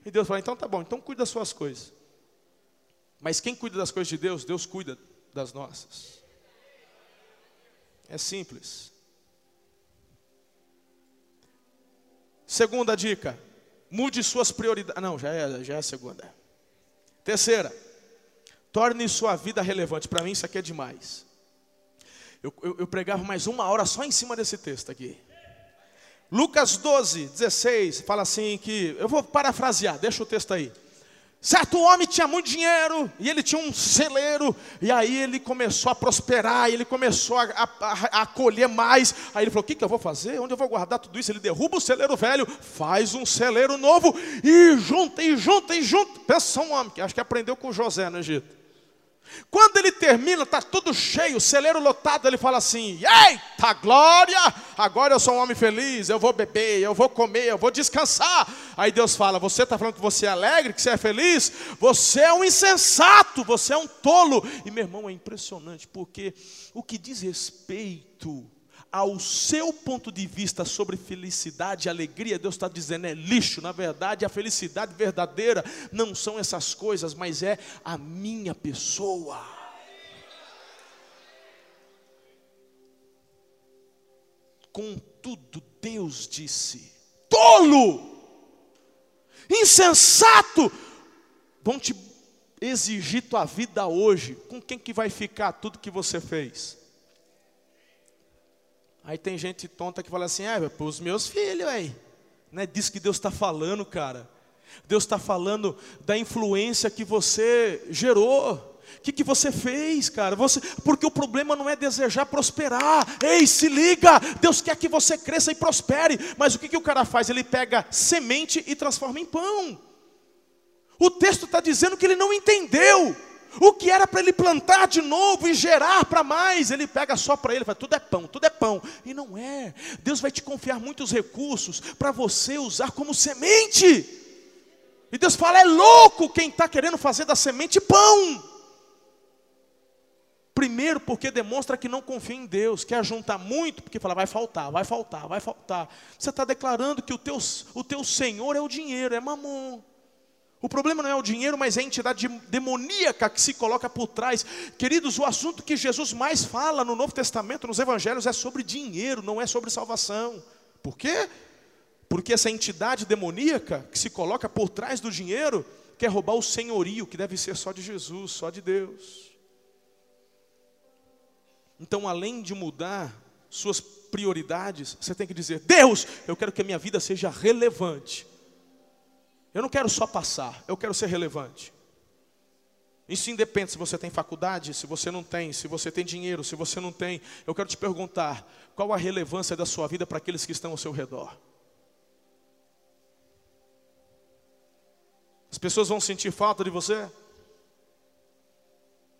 E Deus fala, então tá bom, então cuida das suas coisas. Mas quem cuida das coisas de Deus, Deus cuida das nossas. É simples. Segunda dica, mude suas prioridades. Não, já é, já é a segunda. Terceira, torne sua vida relevante. Para mim, isso aqui é demais. Eu, eu, eu, pregava mais uma hora só em cima desse texto aqui. Lucas 12, 16, fala assim que. Eu vou parafrasear, deixa o texto aí. Certo homem tinha muito dinheiro e ele tinha um celeiro, e aí ele começou a prosperar, ele começou a, a, a colher mais. Aí ele falou: O que, que eu vou fazer? Onde eu vou guardar tudo isso? Ele derruba o celeiro velho, faz um celeiro novo e junta, e junta, e junta. Pensa um homem que acho que aprendeu com José no Egito. Quando ele termina, está tudo cheio, celeiro lotado, ele fala assim: Eita glória! Agora eu sou um homem feliz, eu vou beber, eu vou comer, eu vou descansar. Aí Deus fala: Você está falando que você é alegre, que você é feliz? Você é um insensato, você é um tolo. E meu irmão, é impressionante, porque o que diz respeito ao seu ponto de vista sobre felicidade e alegria, Deus está dizendo é lixo. Na verdade, a felicidade verdadeira não são essas coisas, mas é a minha pessoa. Contudo, Deus disse: tolo, insensato, vão te exigir tua vida hoje. Com quem que vai ficar tudo que você fez? Aí tem gente tonta que fala assim: ah, para os meus filhos aí. Não é disso que Deus está falando, cara. Deus está falando da influência que você gerou. O que, que você fez, cara? Você, porque o problema não é desejar prosperar. Ei, se liga! Deus quer que você cresça e prospere. Mas o que, que o cara faz? Ele pega semente e transforma em pão. O texto está dizendo que ele não entendeu. O que era para ele plantar de novo e gerar para mais, ele pega só para ele, fala, tudo é pão, tudo é pão. E não é. Deus vai te confiar muitos recursos para você usar como semente. E Deus fala, é louco quem está querendo fazer da semente pão. Primeiro, porque demonstra que não confia em Deus, quer juntar muito, porque fala, vai faltar, vai faltar, vai faltar. Você está declarando que o teu, o teu Senhor é o dinheiro, é mamon. O problema não é o dinheiro, mas é a entidade demoníaca que se coloca por trás. Queridos, o assunto que Jesus mais fala no Novo Testamento, nos Evangelhos, é sobre dinheiro, não é sobre salvação. Por quê? Porque essa entidade demoníaca que se coloca por trás do dinheiro quer roubar o senhorio, que deve ser só de Jesus, só de Deus. Então, além de mudar suas prioridades, você tem que dizer: Deus, eu quero que a minha vida seja relevante. Eu não quero só passar, eu quero ser relevante. Isso independe se você tem faculdade, se você não tem, se você tem dinheiro, se você não tem. Eu quero te perguntar: qual a relevância da sua vida para aqueles que estão ao seu redor? As pessoas vão sentir falta de você?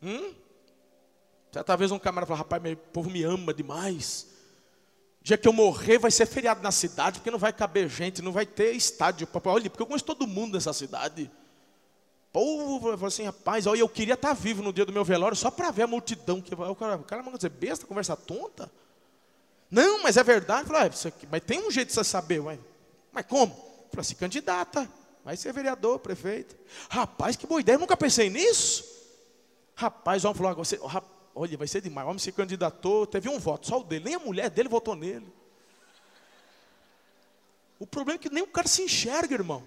Hum? Talvez um camarada fala, rapaz, meu povo me ama demais. Dia que eu morrer vai ser feriado na cidade, porque não vai caber gente, não vai ter estádio. Olha, porque eu conheço todo mundo nessa cidade. Povo falou assim, rapaz, olha, eu queria estar vivo no dia do meu velório só para ver a multidão. Que. O cara, o cara manda dizer, besta, conversa tonta. Não, mas é verdade. Falei, ah, mas tem um jeito de você saber, ué. Mas como? Falei, se candidata, vai ser vereador, prefeito. Rapaz, que boa ideia, eu nunca pensei nisso. Rapaz, vamos falar, você, rapaz, Olha, vai ser demais. O homem se candidatou, teve um voto, só o dele. Nem a mulher dele votou nele. O problema é que nem o cara se enxerga, irmão.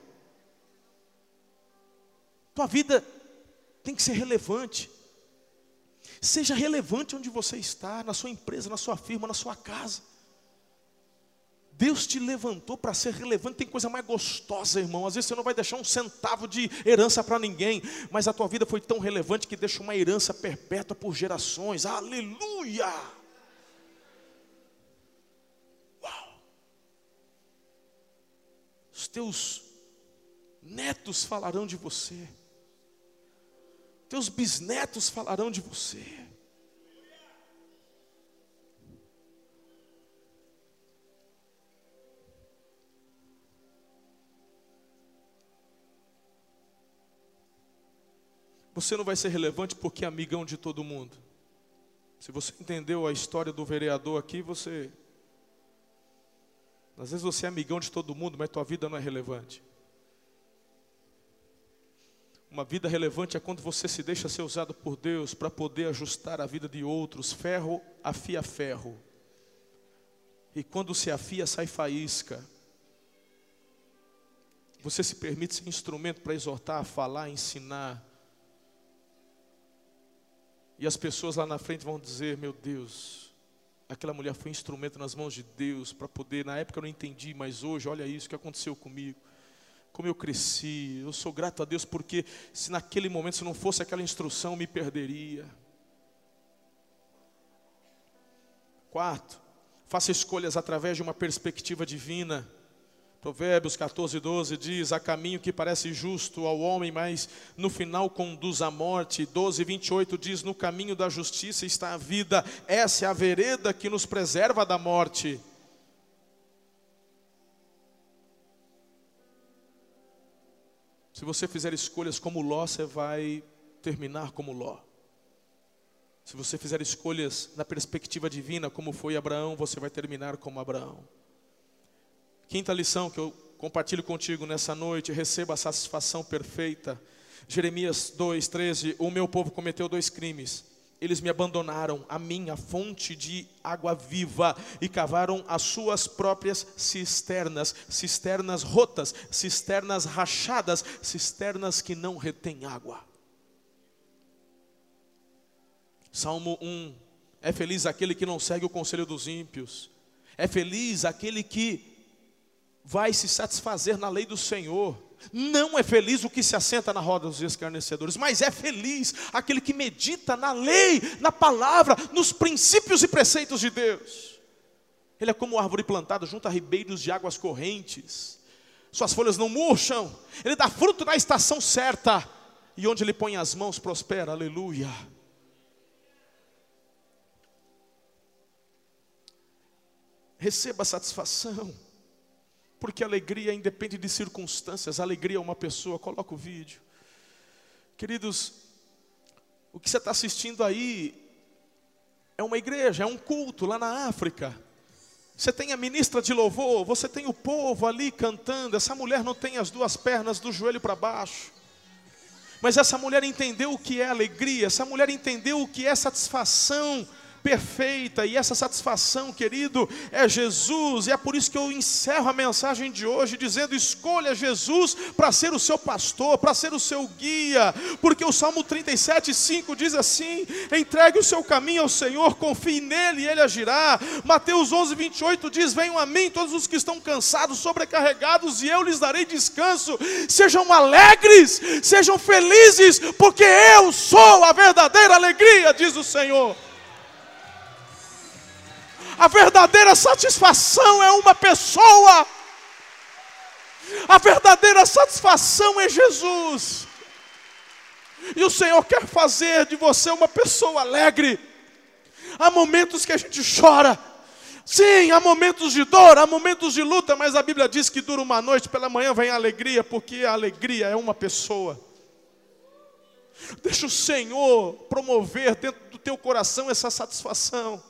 Tua vida tem que ser relevante. Seja relevante onde você está, na sua empresa, na sua firma, na sua casa. Deus te levantou para ser relevante. Tem coisa mais gostosa, irmão. Às vezes você não vai deixar um centavo de herança para ninguém, mas a tua vida foi tão relevante que deixa uma herança perpétua por gerações. Aleluia! Uau! Os teus netos falarão de você. Teus bisnetos falarão de você. Você não vai ser relevante porque é amigão de todo mundo. Se você entendeu a história do vereador aqui, você. Às vezes você é amigão de todo mundo, mas tua vida não é relevante. Uma vida relevante é quando você se deixa ser usado por Deus para poder ajustar a vida de outros. Ferro afia ferro. E quando se afia, sai faísca. Você se permite ser instrumento para exortar, falar, ensinar. E as pessoas lá na frente vão dizer: Meu Deus, aquela mulher foi instrumento nas mãos de Deus para poder. Na época eu não entendi, mas hoje, olha isso que aconteceu comigo. Como eu cresci, eu sou grato a Deus porque se naquele momento, se não fosse aquela instrução, me perderia. Quarto, faça escolhas através de uma perspectiva divina. Provérbios 14, 12 diz: Há caminho que parece justo ao homem, mas no final conduz à morte. 12, 28 diz: No caminho da justiça está a vida, essa é a vereda que nos preserva da morte. Se você fizer escolhas como Ló, você vai terminar como Ló. Se você fizer escolhas na perspectiva divina, como foi Abraão, você vai terminar como Abraão. Quinta lição que eu compartilho contigo nessa noite, receba a satisfação perfeita. Jeremias 2:13, o meu povo cometeu dois crimes. Eles me abandonaram a minha fonte de água viva e cavaram as suas próprias cisternas, cisternas rotas, cisternas rachadas, cisternas que não retêm água. Salmo 1: É feliz aquele que não segue o conselho dos ímpios. É feliz aquele que vai se satisfazer na lei do Senhor. Não é feliz o que se assenta na roda dos escarnecedores, mas é feliz aquele que medita na lei, na palavra, nos princípios e preceitos de Deus. Ele é como árvore plantada junto a ribeiros de águas correntes. Suas folhas não murcham. Ele dá fruto na estação certa. E onde ele põe as mãos prospera. Aleluia. Receba satisfação. Porque alegria independe de circunstâncias. Alegria é uma pessoa. Coloca o vídeo. Queridos, o que você está assistindo aí é uma igreja, é um culto lá na África. Você tem a ministra de louvor, você tem o povo ali cantando. Essa mulher não tem as duas pernas do joelho para baixo. Mas essa mulher entendeu o que é alegria, essa mulher entendeu o que é satisfação perfeita, e essa satisfação, querido, é Jesus, e é por isso que eu encerro a mensagem de hoje dizendo: escolha Jesus para ser o seu pastor, para ser o seu guia, porque o Salmo 37, 5 diz assim: entregue o seu caminho ao Senhor, confie nele e ele agirá. Mateus 11, 28 diz: venham a mim todos os que estão cansados, sobrecarregados, e eu lhes darei descanso. Sejam alegres, sejam felizes, porque eu sou a verdadeira alegria, diz o Senhor. A verdadeira satisfação é uma pessoa. A verdadeira satisfação é Jesus. E o Senhor quer fazer de você uma pessoa alegre. Há momentos que a gente chora. Sim, há momentos de dor, há momentos de luta, mas a Bíblia diz que dura uma noite, pela manhã vem a alegria, porque a alegria é uma pessoa. Deixa o Senhor promover dentro do teu coração essa satisfação.